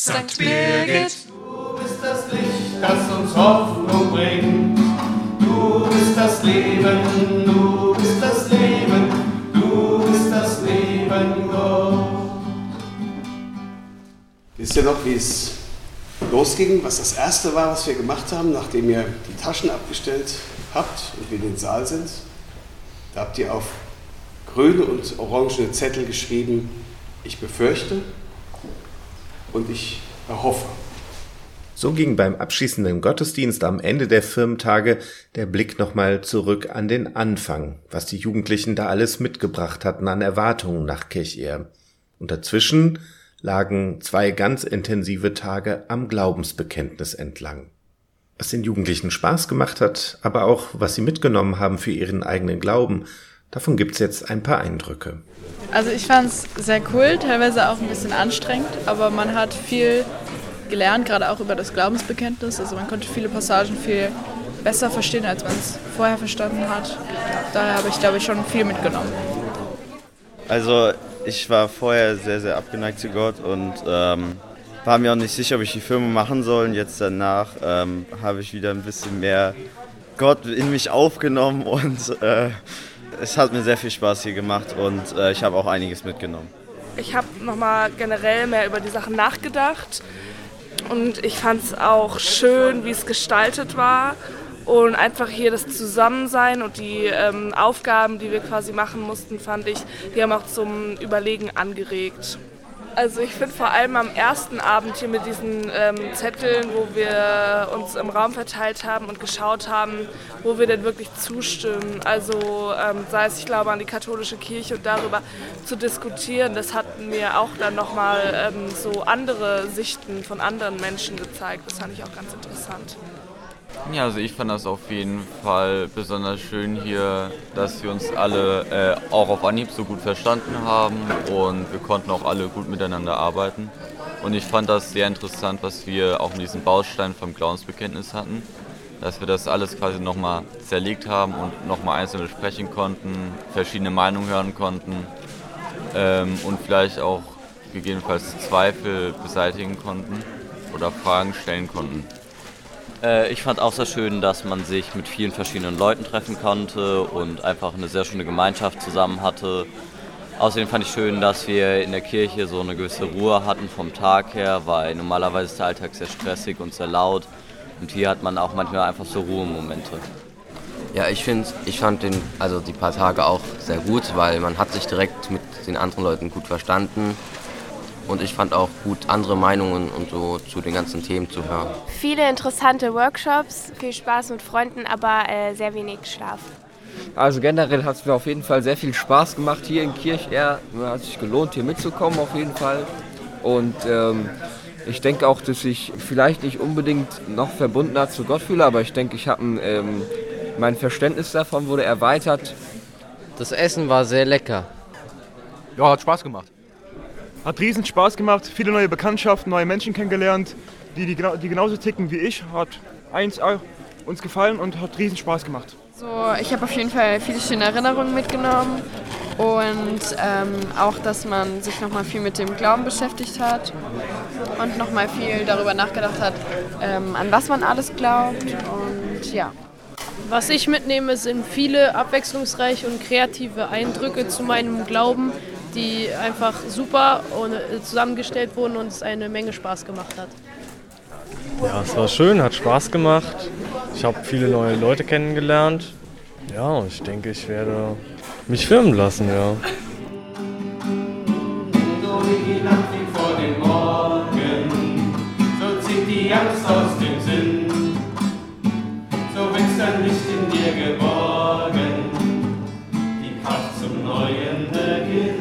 St. Birgit. Du bist das Licht, das uns Hoffnung bringt. Du bist das Leben, du bist das Leben, du bist das Leben, Gott. Wisst ihr noch, wie es losging, was das Erste war, was wir gemacht haben, nachdem ihr die Taschen abgestellt habt und wir in den Saal sind? Da habt ihr auf grüne und orangene Zettel geschrieben, ich befürchte und ich erhoffe. So ging beim abschließenden Gottesdienst am Ende der Firmentage der Blick nochmal zurück an den Anfang, was die Jugendlichen da alles mitgebracht hatten an Erwartungen nach Kirchehr. Und dazwischen lagen zwei ganz intensive Tage am Glaubensbekenntnis entlang. Was den Jugendlichen Spaß gemacht hat, aber auch was sie mitgenommen haben für ihren eigenen Glauben, davon gibt's jetzt ein paar Eindrücke. Also ich fand es sehr cool, teilweise auch ein bisschen anstrengend, aber man hat viel gelernt, gerade auch über das Glaubensbekenntnis. Also man konnte viele Passagen viel besser verstehen, als man es vorher verstanden hat. Daher habe ich, glaube ich, schon viel mitgenommen. Also ich war vorher sehr, sehr abgeneigt zu Gott und ähm, war mir auch nicht sicher, ob ich die Firma machen soll. Und jetzt danach ähm, habe ich wieder ein bisschen mehr Gott in mich aufgenommen und äh, es hat mir sehr viel Spaß hier gemacht und äh, ich habe auch einiges mitgenommen. Ich habe nochmal generell mehr über die Sachen nachgedacht und ich fand es auch schön, wie es gestaltet war und einfach hier das Zusammensein und die ähm, Aufgaben, die wir quasi machen mussten, fand ich, die haben auch zum Überlegen angeregt. Also ich finde vor allem am ersten Abend hier mit diesen ähm, Zetteln, wo wir uns im Raum verteilt haben und geschaut haben, wo wir denn wirklich zustimmen. Also ähm, sei es, ich glaube, an die katholische Kirche und darüber zu diskutieren, das hat mir auch dann nochmal ähm, so andere Sichten von anderen Menschen gezeigt. Das fand ich auch ganz interessant. Ja, also ich fand das auf jeden Fall besonders schön hier, dass wir uns alle äh, auch auf Anhieb so gut verstanden haben und wir konnten auch alle gut miteinander arbeiten. Und ich fand das sehr interessant, was wir auch in diesem Baustein vom Glaubensbekenntnis hatten, dass wir das alles quasi nochmal zerlegt haben und nochmal einzeln besprechen konnten, verschiedene Meinungen hören konnten ähm, und vielleicht auch gegebenenfalls Zweifel beseitigen konnten oder Fragen stellen konnten. Äh, ich fand auch sehr schön, dass man sich mit vielen verschiedenen Leuten treffen konnte und einfach eine sehr schöne Gemeinschaft zusammen hatte. Außerdem fand ich schön, dass wir in der Kirche so eine gewisse Ruhe hatten vom Tag her, weil normalerweise ist der Alltag sehr stressig und sehr laut. Und hier hat man auch manchmal einfach so Ruhemomente. Ja, ich finde, ich fand den, also die paar Tage auch sehr gut, weil man hat sich direkt mit den anderen Leuten gut verstanden und ich fand auch gut, andere Meinungen und so zu den ganzen Themen zu hören. Viele interessante Workshops, viel Spaß mit Freunden, aber äh, sehr wenig Schlaf. Also generell hat es mir auf jeden Fall sehr viel Spaß gemacht hier in Kirchher. Hat sich gelohnt, hier mitzukommen auf jeden Fall. Und ähm, ich denke auch, dass ich vielleicht nicht unbedingt noch verbundener zu Gott fühle, aber ich denke, ich habe ähm, mein Verständnis davon wurde erweitert. Das Essen war sehr lecker. Ja, hat Spaß gemacht. Hat riesen Spaß gemacht, viele neue Bekanntschaften, neue Menschen kennengelernt, die, die, die genauso ticken wie ich. Hat eins uns gefallen und hat riesen Spaß gemacht. So, ich habe auf jeden Fall viele schöne Erinnerungen mitgenommen und ähm, auch, dass man sich nochmal viel mit dem Glauben beschäftigt hat und nochmal viel darüber nachgedacht hat, ähm, an was man alles glaubt und ja. Was ich mitnehme, sind viele abwechslungsreiche und kreative Eindrücke zu meinem Glauben, die einfach super äh, zusammengestellt wurden und es eine Menge Spaß gemacht hat. Ja, es war schön, hat Spaß gemacht. Ich habe viele neue Leute kennengelernt. Ja, ich denke, ich werde mich filmen lassen, ja. die